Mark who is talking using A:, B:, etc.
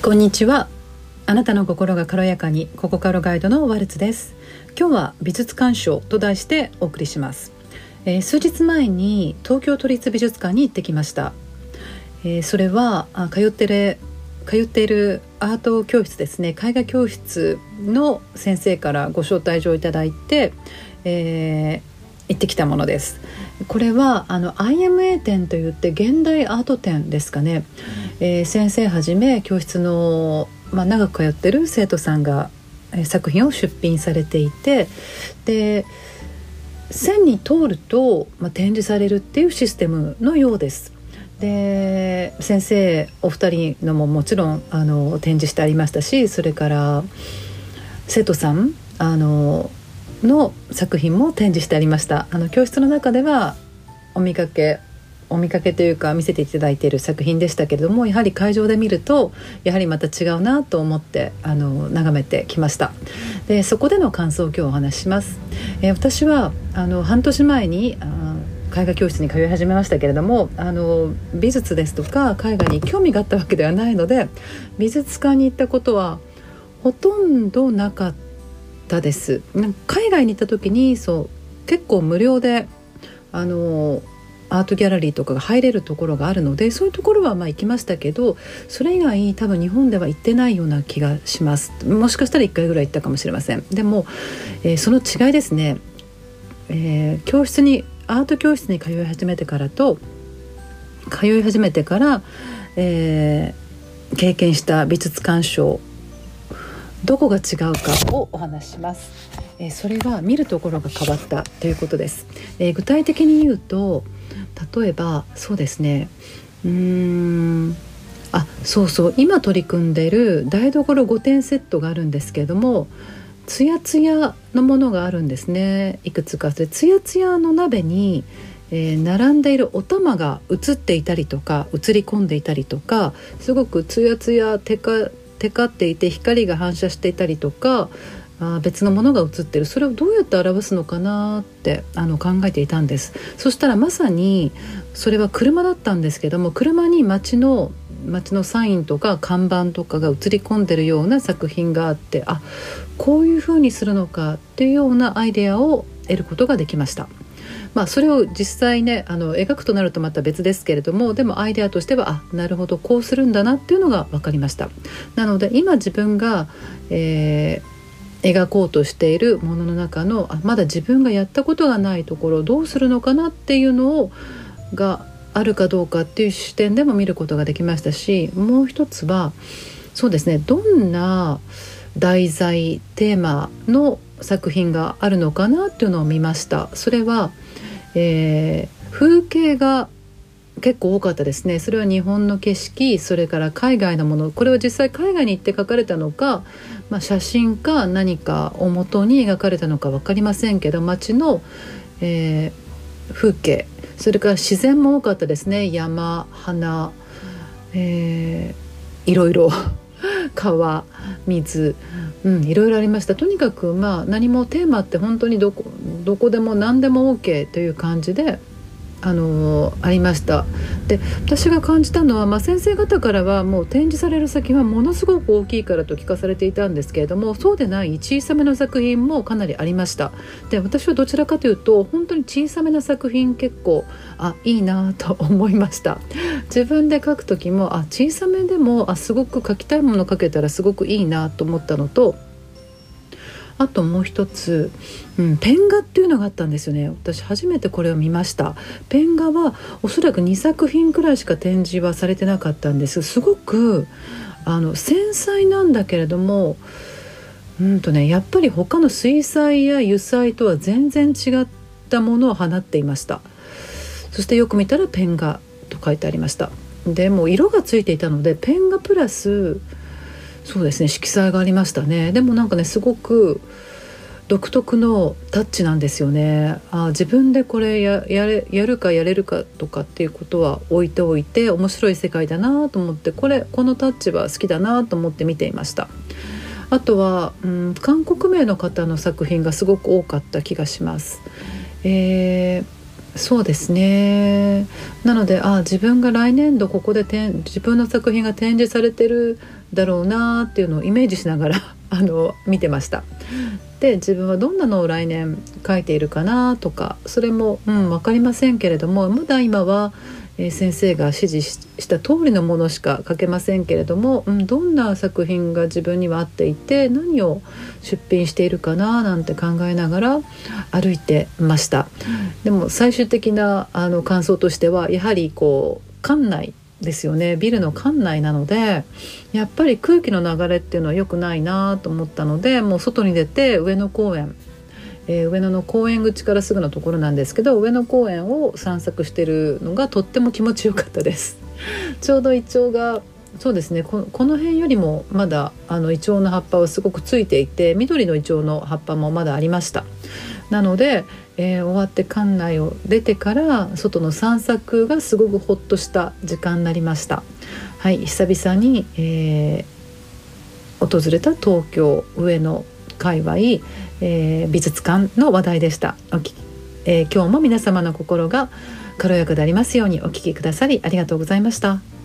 A: こんにちは。あなたの心が軽やかにここからガイドのワルツです。今日は美術鑑賞と題してお送りします、えー、数日前に東京都立美術館に行ってきました、えー、それはあ通ってる通っているアート教室ですね。絵画教室の先生からご招待状をいただいて、えー行ってきたものです。これはあの IMA 展といって現代アート展ですかね、えー、先生はじめ教室の、まあ、長く通ってる生徒さんが、えー、作品を出品されていてで線に通ると、まあ、展示されるっていうシステムのようです。で先生お二人のももちろんあの展示してありましたしそれから生徒さんあのの作品も展示してありましたあの教室の中ではお見かけお見かけというか見せていただいている作品でしたけれどもやはり会場で見るとやはりまた違うなと思ってあの眺めてきました。でそこでの感想を今日お話しします、えー、私はあの半年前に絵画教室に通い始めましたけれどもあの美術ですとか絵画に興味があったわけではないので美術館に行ったことはほとんどなかったたです。海外に行った時にそう結構無料であのアートギャラリーとかが入れるところがあるのでそういうところはまあ行きましたけどそれ以外多分日本では行ってないような気がします。もしかしたら1回ぐらい行ったかもしれません。でも、えー、その違いですね、えー、教室にアート教室に通い始めてからと通い始めてから、えー、経験した美術鑑賞どこが違うかをお話しします、えー、それは見るところが変わったということです、えー、具体的に言うと例えばそうですね。うーん。あそうそう。今取り組んでる台所5点セットがあるんですけれどもツヤツヤのものがあるんですね。いくつかでツヤツヤの鍋にえー、並んでいるお玉が映っていたりとか映り込んでいたりとかすごくツヤツヤテカテカっていて光が反射していたりとかあ別のものが映ってる。それをどうやって表すのかなってあの考えていたんです。そしたらまさにそれは車だったんですけども車に街の街のサインとか看板とかが映り込んでるような作品があってあこういうふうにするのかっていうようなアイデアを得ることができました。まあ、それを実際ねあの描くとなるとまた別ですけれどもでもアイデアとしてはあなるほどこうするんだなっていうのが分かりました。なので今自分が、えー、描こうとしているものの中のあまだ自分がやったことがないところどうするのかなっていうのをがあるかどうかっていう視点でも見ることができましたしもう一つはそうですねどんな題材テーマの作品があるのかなっていうのを見ました。それはえー、風景が結構多かったですね。それは日本の景色それから海外のもの。これは実際海外に行って描かれたのか、まあ、写真か何かをもとに描かれたのか分かりませんけど街の、えー、風景。それから自然も多かったですね。山花、えー、いろいろ。川水、うん、いろいろありました。とにかくまあ何もテーマって本当にどこどこでも何でも OK という感じであのありました。で私が感じたのは、まあ、先生方からはもう展示される先はものすごく大きいからと聞かされていたんですけれどもそうでない小さめの作品もかなりありました。で私はどちらかというと本当に小さめな作品結構あいいなと思いました。自分で描く時もあ小さめでもあすごく描きたいもの描けたらすごくいいなと思ったのとあともう一つ、うん、ペン画っていうのがあったんですよね。私初めてこれを見ました。ペン画はおそらく2作品くらいしか展示はされてなかったんです。すごくあの繊細なんだけれどもうんとねやっぱり他の水彩や油彩とは全然違ったものを放っていました。そしてよく見たらペン画と書いてありました。でも色がついていたのでペン画プラスそうですね色彩がありましたね。でもなんかねすごく独特のタッチなんですよね。あ自分でこれややれやるかやれるかとかっていうことは置いておいて面白い世界だなと思ってこれこのタッチは好きだなと思って見ていました。あとは、うん、韓国名の方の作品がすごく多かった気がします、えー、そうですねなのであ自分が来年度ここで自分の作品が展示されてるだろうなっていうのをイメージしながら あの見てました。で自分はどんなのを来年描いているかなとかそれも、うん、分かりませんけれどもまだ今は、えー、先生が指示した通りのものしか描けませんけれども、うん、どんな作品が自分には合っていて何を出品しているかななんて考えながら歩いてました。でも最終的なあの感想としてはやはりこう館内ですよねビルの館内なのでやっぱり空気の流れっていうのは良くないなと思ったのでもう外に出て上野公園、えー、上野の公園口からすぐのところなんですけど上野公園を散策してるのがとっても気持ちよかったです。ちょうどイチョウがそうですねこの辺よりもまだあのイチョウの葉っぱはすごくついていて緑のイチョウの葉っぱもまだありました。なので、えー、終わって館内を出てから外の散策がすごくほっとした時間になりました。はい久々に、えー、訪れた東京上野界隈、えー、美術館の話題でしたえー、今日も皆様の心が軽やかでありますようにお聞きくださりありがとうございました。